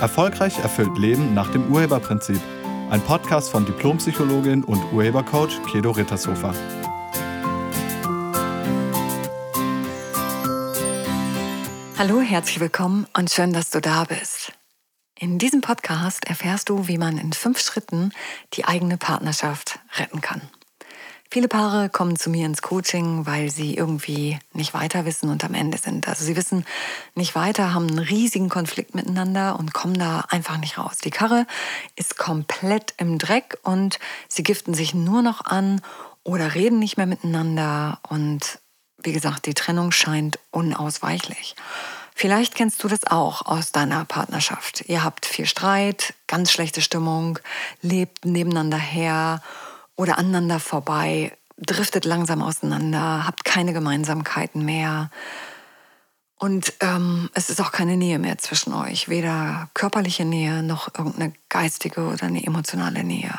Erfolgreich erfüllt Leben nach dem Urheberprinzip. Ein Podcast von Diplompsychologin und Urhebercoach Kedo Rittershofer. Hallo, herzlich willkommen und schön, dass du da bist. In diesem Podcast erfährst du, wie man in fünf Schritten die eigene Partnerschaft retten kann. Viele Paare kommen zu mir ins Coaching, weil sie irgendwie nicht weiter wissen und am Ende sind. Also sie wissen nicht weiter, haben einen riesigen Konflikt miteinander und kommen da einfach nicht raus. Die Karre ist komplett im Dreck und sie giften sich nur noch an oder reden nicht mehr miteinander und wie gesagt, die Trennung scheint unausweichlich. Vielleicht kennst du das auch aus deiner Partnerschaft. Ihr habt viel Streit, ganz schlechte Stimmung, lebt nebeneinander her oder aneinander vorbei, driftet langsam auseinander, habt keine Gemeinsamkeiten mehr. Und ähm, es ist auch keine Nähe mehr zwischen euch, weder körperliche Nähe noch irgendeine geistige oder eine emotionale Nähe.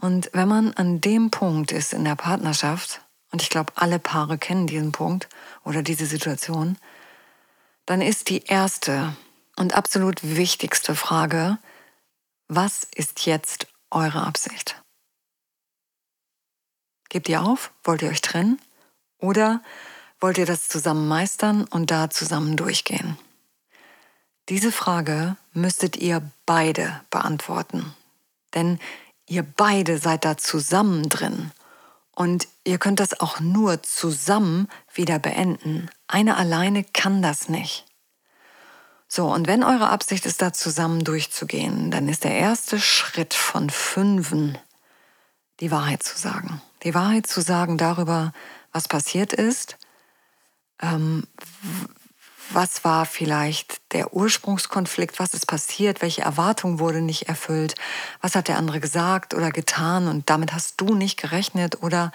Und wenn man an dem Punkt ist in der Partnerschaft, und ich glaube, alle Paare kennen diesen Punkt oder diese Situation, dann ist die erste und absolut wichtigste Frage, was ist jetzt eure Absicht? Gebt ihr auf? Wollt ihr euch trennen? Oder wollt ihr das zusammen meistern und da zusammen durchgehen? Diese Frage müsstet ihr beide beantworten. Denn ihr beide seid da zusammen drin. Und ihr könnt das auch nur zusammen wieder beenden. Eine alleine kann das nicht. So, und wenn eure Absicht ist, da zusammen durchzugehen, dann ist der erste Schritt von fünfen, die Wahrheit zu sagen die Wahrheit zu sagen darüber, was passiert ist, ähm, was war vielleicht der Ursprungskonflikt, was ist passiert, welche Erwartung wurde nicht erfüllt, was hat der andere gesagt oder getan? Und damit hast du nicht gerechnet oder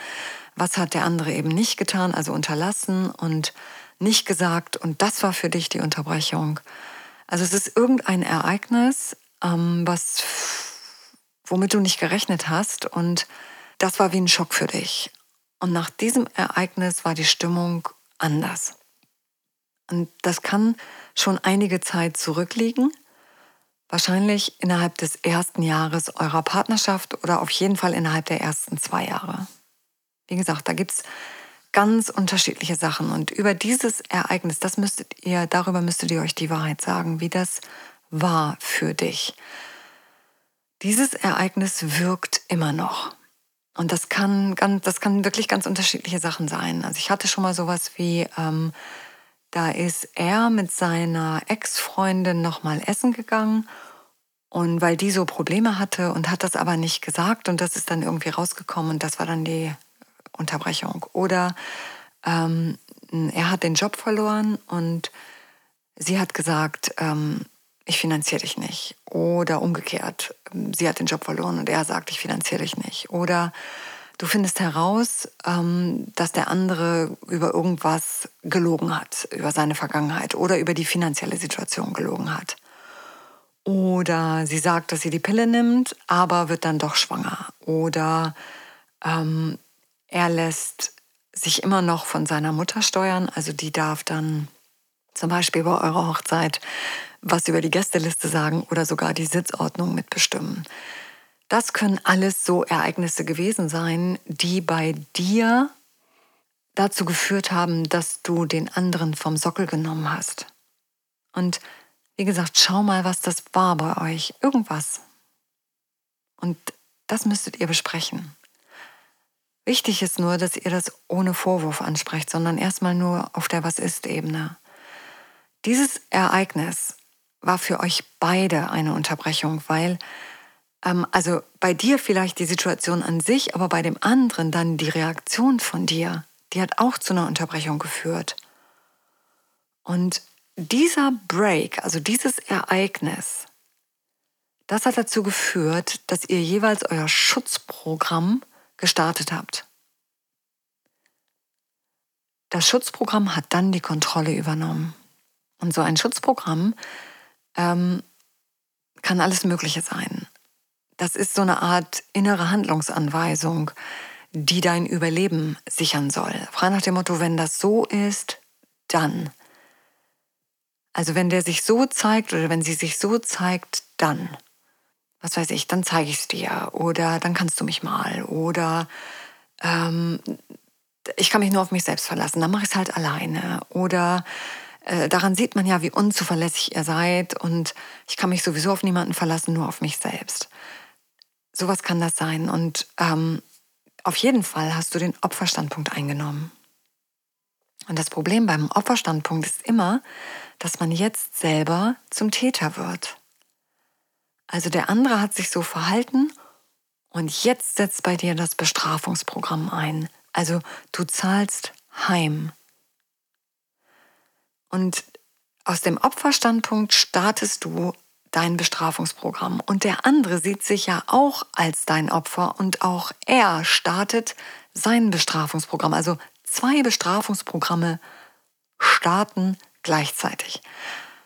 was hat der andere eben nicht getan, also unterlassen und nicht gesagt? Und das war für dich die Unterbrechung. Also es ist irgendein Ereignis, ähm, was, womit du nicht gerechnet hast und das war wie ein Schock für dich. Und nach diesem Ereignis war die Stimmung anders. Und das kann schon einige Zeit zurückliegen. Wahrscheinlich innerhalb des ersten Jahres eurer Partnerschaft oder auf jeden Fall innerhalb der ersten zwei Jahre. Wie gesagt, da gibt es ganz unterschiedliche Sachen. Und über dieses Ereignis, das müsstet ihr, darüber müsstet ihr euch die Wahrheit sagen, wie das war für dich. Dieses Ereignis wirkt immer noch. Und das kann, ganz, das kann wirklich ganz unterschiedliche Sachen sein. Also ich hatte schon mal sowas wie, ähm, da ist er mit seiner Ex-Freundin nochmal essen gegangen und weil die so Probleme hatte und hat das aber nicht gesagt und das ist dann irgendwie rausgekommen und das war dann die Unterbrechung. Oder ähm, er hat den Job verloren und sie hat gesagt, ähm, ich finanziere dich nicht. Oder umgekehrt, sie hat den Job verloren und er sagt, ich finanziere dich nicht. Oder du findest heraus, ähm, dass der andere über irgendwas gelogen hat, über seine Vergangenheit oder über die finanzielle Situation gelogen hat. Oder sie sagt, dass sie die Pille nimmt, aber wird dann doch schwanger. Oder ähm, er lässt sich immer noch von seiner Mutter steuern, also die darf dann zum Beispiel bei eurer Hochzeit was über die Gästeliste sagen oder sogar die Sitzordnung mitbestimmen. Das können alles so Ereignisse gewesen sein, die bei dir dazu geführt haben, dass du den anderen vom Sockel genommen hast. Und wie gesagt, schau mal, was das war bei euch. Irgendwas. Und das müsstet ihr besprechen. Wichtig ist nur, dass ihr das ohne Vorwurf ansprecht, sondern erstmal nur auf der Was ist-Ebene. Dieses Ereignis war für euch beide eine Unterbrechung, weil ähm, also bei dir vielleicht die Situation an sich, aber bei dem anderen dann die Reaktion von dir, die hat auch zu einer Unterbrechung geführt. Und dieser Break, also dieses Ereignis, das hat dazu geführt, dass ihr jeweils euer Schutzprogramm gestartet habt. Das Schutzprogramm hat dann die Kontrolle übernommen. Und so ein Schutzprogramm ähm, kann alles Mögliche sein. Das ist so eine Art innere Handlungsanweisung, die dein Überleben sichern soll. Frei nach dem Motto, wenn das so ist, dann. Also wenn der sich so zeigt oder wenn sie sich so zeigt, dann, was weiß ich, dann zeige ich es dir oder dann kannst du mich mal oder ähm, ich kann mich nur auf mich selbst verlassen, dann mache ich es halt alleine oder äh, daran sieht man ja, wie unzuverlässig ihr seid und ich kann mich sowieso auf niemanden verlassen, nur auf mich selbst. Sowas kann das sein und ähm, auf jeden Fall hast du den Opferstandpunkt eingenommen. Und das Problem beim Opferstandpunkt ist immer, dass man jetzt selber zum Täter wird. Also der andere hat sich so verhalten und jetzt setzt bei dir das Bestrafungsprogramm ein. Also du zahlst heim. Und aus dem Opferstandpunkt startest du dein Bestrafungsprogramm. Und der andere sieht sich ja auch als dein Opfer und auch er startet sein Bestrafungsprogramm. Also zwei Bestrafungsprogramme starten gleichzeitig.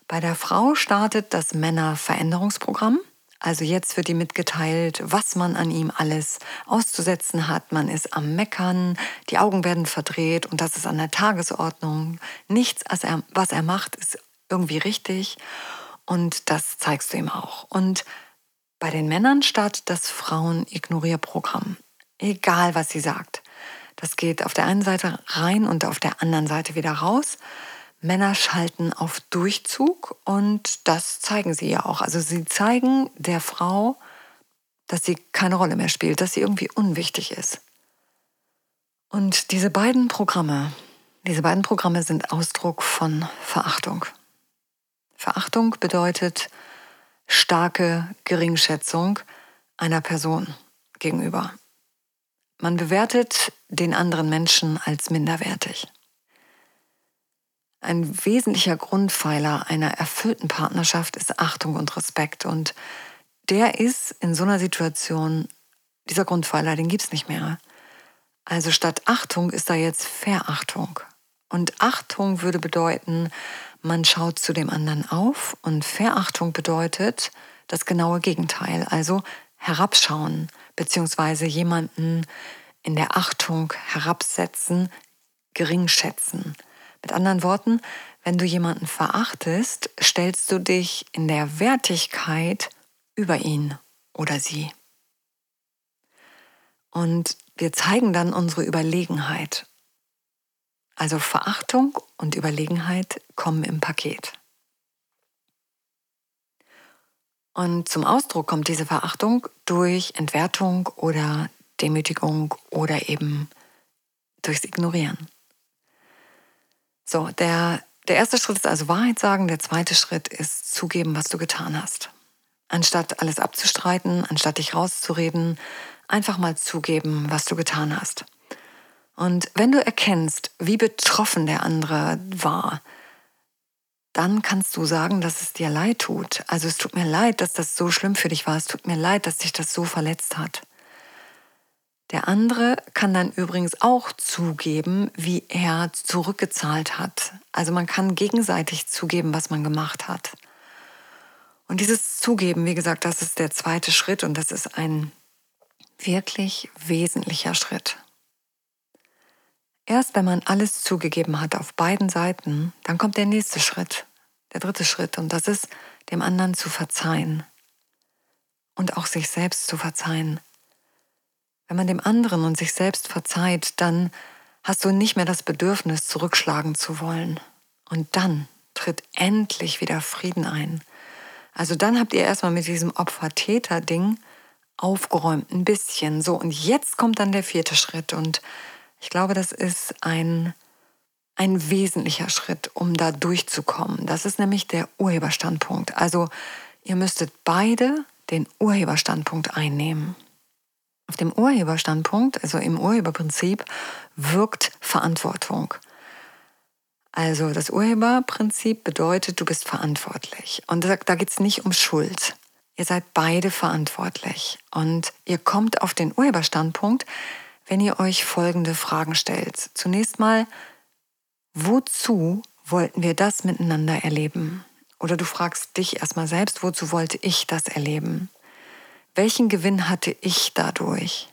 Bei der Frau startet das Männerveränderungsprogramm. Also jetzt wird ihm mitgeteilt, was man an ihm alles auszusetzen hat. Man ist am Meckern, die Augen werden verdreht und das ist an der Tagesordnung. Nichts, was er macht, ist irgendwie richtig und das zeigst du ihm auch. Und bei den Männern startet das Frauen-Ignorierprogramm. Egal, was sie sagt. Das geht auf der einen Seite rein und auf der anderen Seite wieder raus. Männer schalten auf Durchzug und das zeigen sie ja auch. Also sie zeigen der Frau, dass sie keine Rolle mehr spielt, dass sie irgendwie unwichtig ist. Und diese beiden Programme, diese beiden Programme sind Ausdruck von Verachtung. Verachtung bedeutet starke Geringschätzung einer Person gegenüber. Man bewertet den anderen Menschen als minderwertig. Ein wesentlicher Grundpfeiler einer erfüllten Partnerschaft ist Achtung und Respekt. Und der ist in so einer Situation, dieser Grundpfeiler, den gibt es nicht mehr. Also statt Achtung ist da jetzt Verachtung. Und Achtung würde bedeuten, man schaut zu dem anderen auf und Verachtung bedeutet das genaue Gegenteil, also herabschauen, beziehungsweise jemanden in der Achtung herabsetzen, geringschätzen. Mit anderen Worten, wenn du jemanden verachtest, stellst du dich in der Wertigkeit über ihn oder sie. Und wir zeigen dann unsere Überlegenheit. Also Verachtung und Überlegenheit kommen im Paket. Und zum Ausdruck kommt diese Verachtung durch Entwertung oder Demütigung oder eben durchs Ignorieren. So, der, der erste Schritt ist also Wahrheit sagen, der zweite Schritt ist zugeben, was du getan hast. Anstatt alles abzustreiten, anstatt dich rauszureden, einfach mal zugeben, was du getan hast. Und wenn du erkennst, wie betroffen der andere war, dann kannst du sagen, dass es dir leid tut. Also es tut mir leid, dass das so schlimm für dich war. Es tut mir leid, dass dich das so verletzt hat. Der andere kann dann übrigens auch zugeben, wie er zurückgezahlt hat. Also man kann gegenseitig zugeben, was man gemacht hat. Und dieses Zugeben, wie gesagt, das ist der zweite Schritt und das ist ein wirklich wesentlicher Schritt. Erst wenn man alles zugegeben hat auf beiden Seiten, dann kommt der nächste Schritt, der dritte Schritt und das ist, dem anderen zu verzeihen und auch sich selbst zu verzeihen. Wenn man dem anderen und sich selbst verzeiht, dann hast du nicht mehr das Bedürfnis, zurückschlagen zu wollen. Und dann tritt endlich wieder Frieden ein. Also dann habt ihr erstmal mit diesem Opfer-Täter-Ding aufgeräumt, ein bisschen. So, und jetzt kommt dann der vierte Schritt. Und ich glaube, das ist ein, ein wesentlicher Schritt, um da durchzukommen. Das ist nämlich der Urheberstandpunkt. Also ihr müsstet beide den Urheberstandpunkt einnehmen. Auf dem Urheberstandpunkt, also im Urheberprinzip, wirkt Verantwortung. Also das Urheberprinzip bedeutet, du bist verantwortlich. Und da, geht es nicht um Schuld. Ihr seid beide verantwortlich. Und ihr kommt auf den Urheberstandpunkt, wenn ihr euch folgende Fragen stellt. Zunächst mal, wozu wollten wir das miteinander erleben? Oder du fragst dich erstmal selbst, wozu wollte ich das erleben? Welchen Gewinn hatte ich dadurch?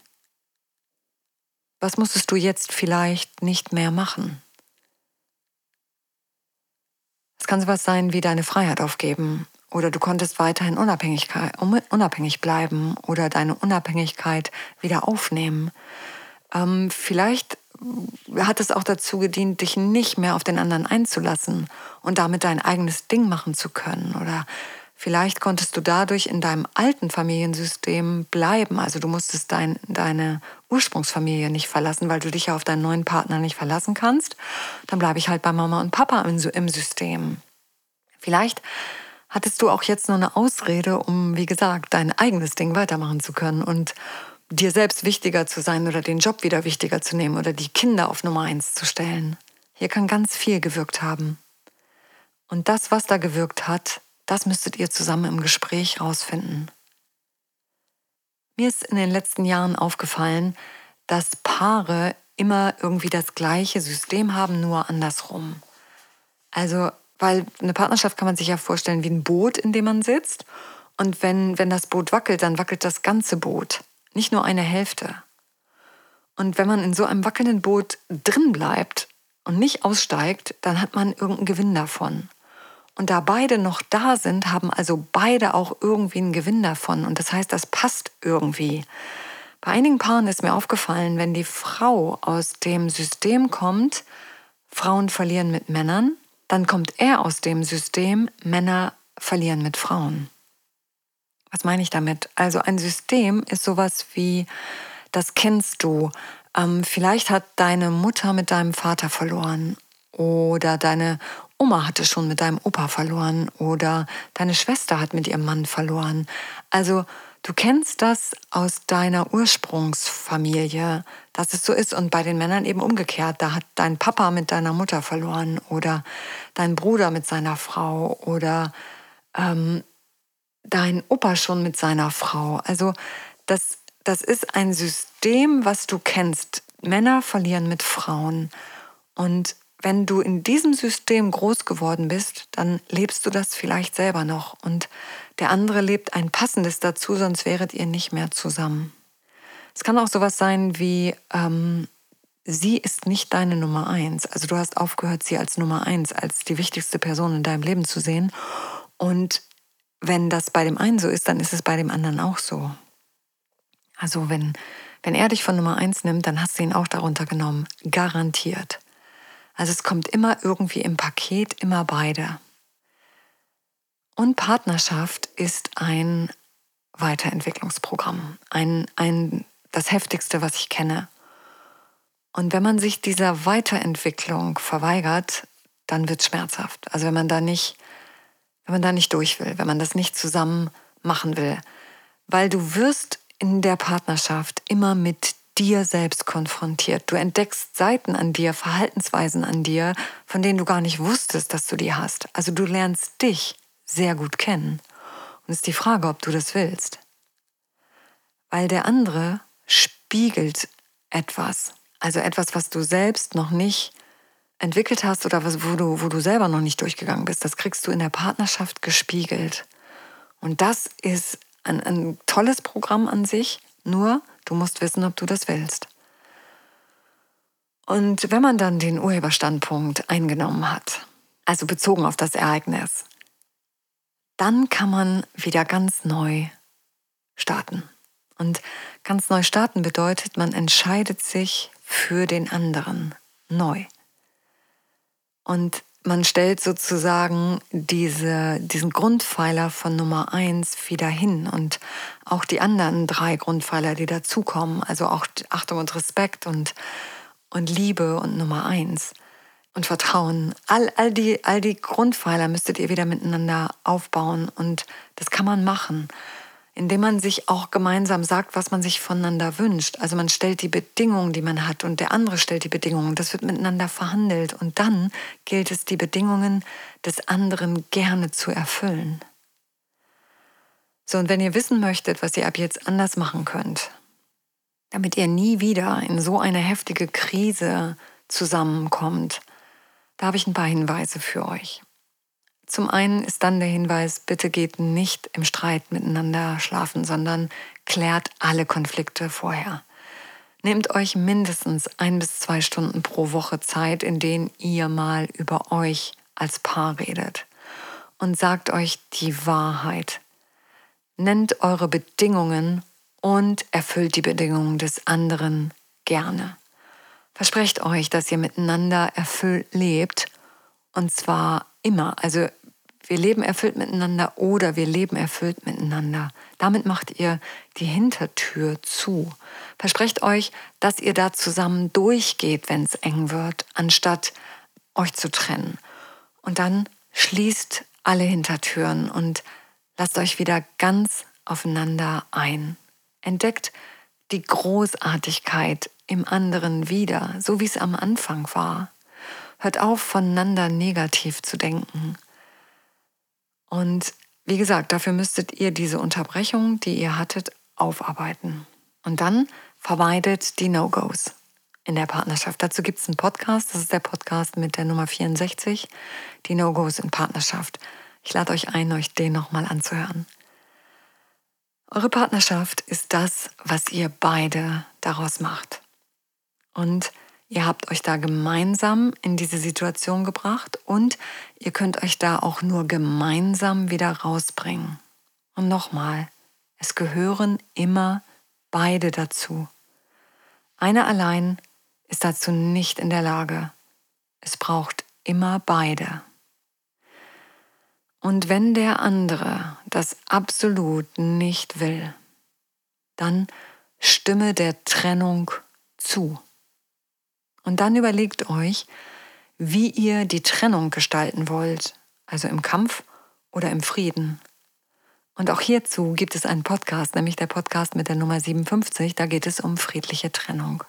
Was musstest du jetzt vielleicht nicht mehr machen? Es kann sowas sein wie deine Freiheit aufgeben oder du konntest weiterhin unabhängig bleiben oder deine Unabhängigkeit wieder aufnehmen. Ähm, vielleicht hat es auch dazu gedient, dich nicht mehr auf den anderen einzulassen und damit dein eigenes Ding machen zu können. Oder vielleicht konntest du dadurch in deinem alten Familiensystem bleiben. Also du musstest dein, deine Ursprungsfamilie nicht verlassen, weil du dich ja auf deinen neuen Partner nicht verlassen kannst. Dann bleibe ich halt bei Mama und Papa im, im System. Vielleicht hattest du auch jetzt nur eine Ausrede, um, wie gesagt, dein eigenes Ding weitermachen zu können und dir selbst wichtiger zu sein oder den Job wieder wichtiger zu nehmen oder die Kinder auf Nummer eins zu stellen. Hier kann ganz viel gewirkt haben. Und das, was da gewirkt hat, das müsstet ihr zusammen im Gespräch rausfinden. Mir ist in den letzten Jahren aufgefallen, dass Paare immer irgendwie das gleiche System haben, nur andersrum. Also, weil eine Partnerschaft kann man sich ja vorstellen wie ein Boot, in dem man sitzt. Und wenn, wenn das Boot wackelt, dann wackelt das ganze Boot nicht nur eine Hälfte. Und wenn man in so einem wackelnden Boot drin bleibt und nicht aussteigt, dann hat man irgendeinen Gewinn davon. Und da beide noch da sind, haben also beide auch irgendwie einen Gewinn davon. Und das heißt, das passt irgendwie. Bei einigen Paaren ist mir aufgefallen, wenn die Frau aus dem System kommt, Frauen verlieren mit Männern, dann kommt er aus dem System, Männer verlieren mit Frauen. Was meine ich damit? Also ein System ist sowas wie, das kennst du. Ähm, vielleicht hat deine Mutter mit deinem Vater verloren oder deine Oma hatte schon mit deinem Opa verloren oder deine Schwester hat mit ihrem Mann verloren. Also du kennst das aus deiner Ursprungsfamilie, dass es so ist und bei den Männern eben umgekehrt. Da hat dein Papa mit deiner Mutter verloren oder dein Bruder mit seiner Frau oder ähm, dein Opa schon mit seiner Frau. Also das, das ist ein System, was du kennst. Männer verlieren mit Frauen. Und wenn du in diesem System groß geworden bist, dann lebst du das vielleicht selber noch. Und der andere lebt ein passendes dazu, sonst wäret ihr nicht mehr zusammen. Es kann auch sowas sein wie, ähm, sie ist nicht deine Nummer eins. Also du hast aufgehört, sie als Nummer eins, als die wichtigste Person in deinem Leben zu sehen. Und wenn das bei dem einen so ist, dann ist es bei dem anderen auch so. Also wenn, wenn er dich von Nummer eins nimmt, dann hast du ihn auch darunter genommen. Garantiert. Also es kommt immer irgendwie im Paket, immer beide. Und Partnerschaft ist ein Weiterentwicklungsprogramm. Ein, ein, das heftigste, was ich kenne. Und wenn man sich dieser Weiterentwicklung verweigert, dann wird es schmerzhaft. Also wenn man da nicht wenn man da nicht durch will, wenn man das nicht zusammen machen will. Weil du wirst in der Partnerschaft immer mit dir selbst konfrontiert. Du entdeckst Seiten an dir, Verhaltensweisen an dir, von denen du gar nicht wusstest, dass du die hast. Also du lernst dich sehr gut kennen. Und es ist die Frage, ob du das willst. Weil der andere spiegelt etwas. Also etwas, was du selbst noch nicht entwickelt hast oder was, wo, du, wo du selber noch nicht durchgegangen bist, das kriegst du in der Partnerschaft gespiegelt. Und das ist ein, ein tolles Programm an sich, nur du musst wissen, ob du das willst. Und wenn man dann den Urheberstandpunkt eingenommen hat, also bezogen auf das Ereignis, dann kann man wieder ganz neu starten. Und ganz neu starten bedeutet, man entscheidet sich für den anderen neu. Und man stellt sozusagen diese, diesen Grundpfeiler von Nummer eins wieder hin und auch die anderen drei Grundpfeiler, die dazukommen, also auch Achtung und Respekt und, und Liebe und Nummer eins und Vertrauen. All, all, die, all die Grundpfeiler müsstet ihr wieder miteinander aufbauen und das kann man machen indem man sich auch gemeinsam sagt, was man sich voneinander wünscht. Also man stellt die Bedingungen, die man hat, und der andere stellt die Bedingungen. Das wird miteinander verhandelt. Und dann gilt es, die Bedingungen des anderen gerne zu erfüllen. So, und wenn ihr wissen möchtet, was ihr ab jetzt anders machen könnt, damit ihr nie wieder in so eine heftige Krise zusammenkommt, da habe ich ein paar Hinweise für euch. Zum einen ist dann der Hinweis, bitte geht nicht im Streit miteinander schlafen, sondern klärt alle Konflikte vorher. Nehmt euch mindestens ein bis zwei Stunden pro Woche Zeit, in denen ihr mal über euch als Paar redet und sagt euch die Wahrheit. Nennt eure Bedingungen und erfüllt die Bedingungen des anderen gerne. Versprecht euch, dass ihr miteinander erfüllt lebt und zwar immer. Also wir leben erfüllt miteinander oder wir leben erfüllt miteinander. Damit macht ihr die Hintertür zu. Versprecht euch, dass ihr da zusammen durchgeht, wenn es eng wird, anstatt euch zu trennen. Und dann schließt alle Hintertüren und lasst euch wieder ganz aufeinander ein. Entdeckt die Großartigkeit im anderen wieder, so wie es am Anfang war. Hört auf, voneinander negativ zu denken. Und wie gesagt, dafür müsstet ihr diese Unterbrechung, die ihr hattet, aufarbeiten. Und dann vermeidet die No-Gos in der Partnerschaft. Dazu gibt es einen Podcast, das ist der Podcast mit der Nummer 64, die No-Gos in Partnerschaft. Ich lade euch ein, euch den nochmal anzuhören. Eure Partnerschaft ist das, was ihr beide daraus macht. Und ihr habt euch da gemeinsam in diese Situation gebracht und ihr könnt euch da auch nur gemeinsam wieder rausbringen. Und nochmal, es gehören immer beide dazu. Einer allein ist dazu nicht in der Lage. Es braucht immer beide. Und wenn der andere das absolut nicht will, dann stimme der Trennung zu. Und dann überlegt euch, wie ihr die Trennung gestalten wollt, also im Kampf oder im Frieden. Und auch hierzu gibt es einen Podcast, nämlich der Podcast mit der Nummer 57, da geht es um friedliche Trennung.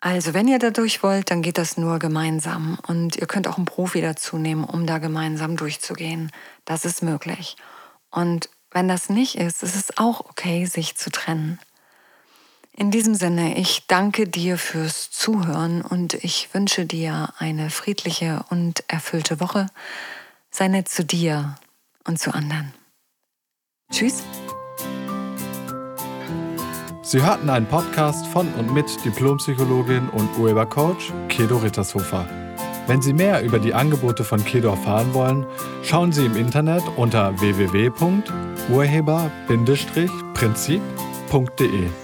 Also, wenn ihr da durch wollt, dann geht das nur gemeinsam. Und ihr könnt auch einen Profi dazu nehmen, um da gemeinsam durchzugehen. Das ist möglich. Und wenn das nicht ist, ist es auch okay, sich zu trennen. In diesem Sinne, ich danke dir fürs Zuhören und ich wünsche dir eine friedliche und erfüllte Woche. Sei nett zu dir und zu anderen. Tschüss. Sie hörten einen Podcast von und mit Diplompsychologin und Urhebercoach Kedo Rittershofer. Wenn Sie mehr über die Angebote von Kedo erfahren wollen, schauen Sie im Internet unter www.urheber-prinzip.de.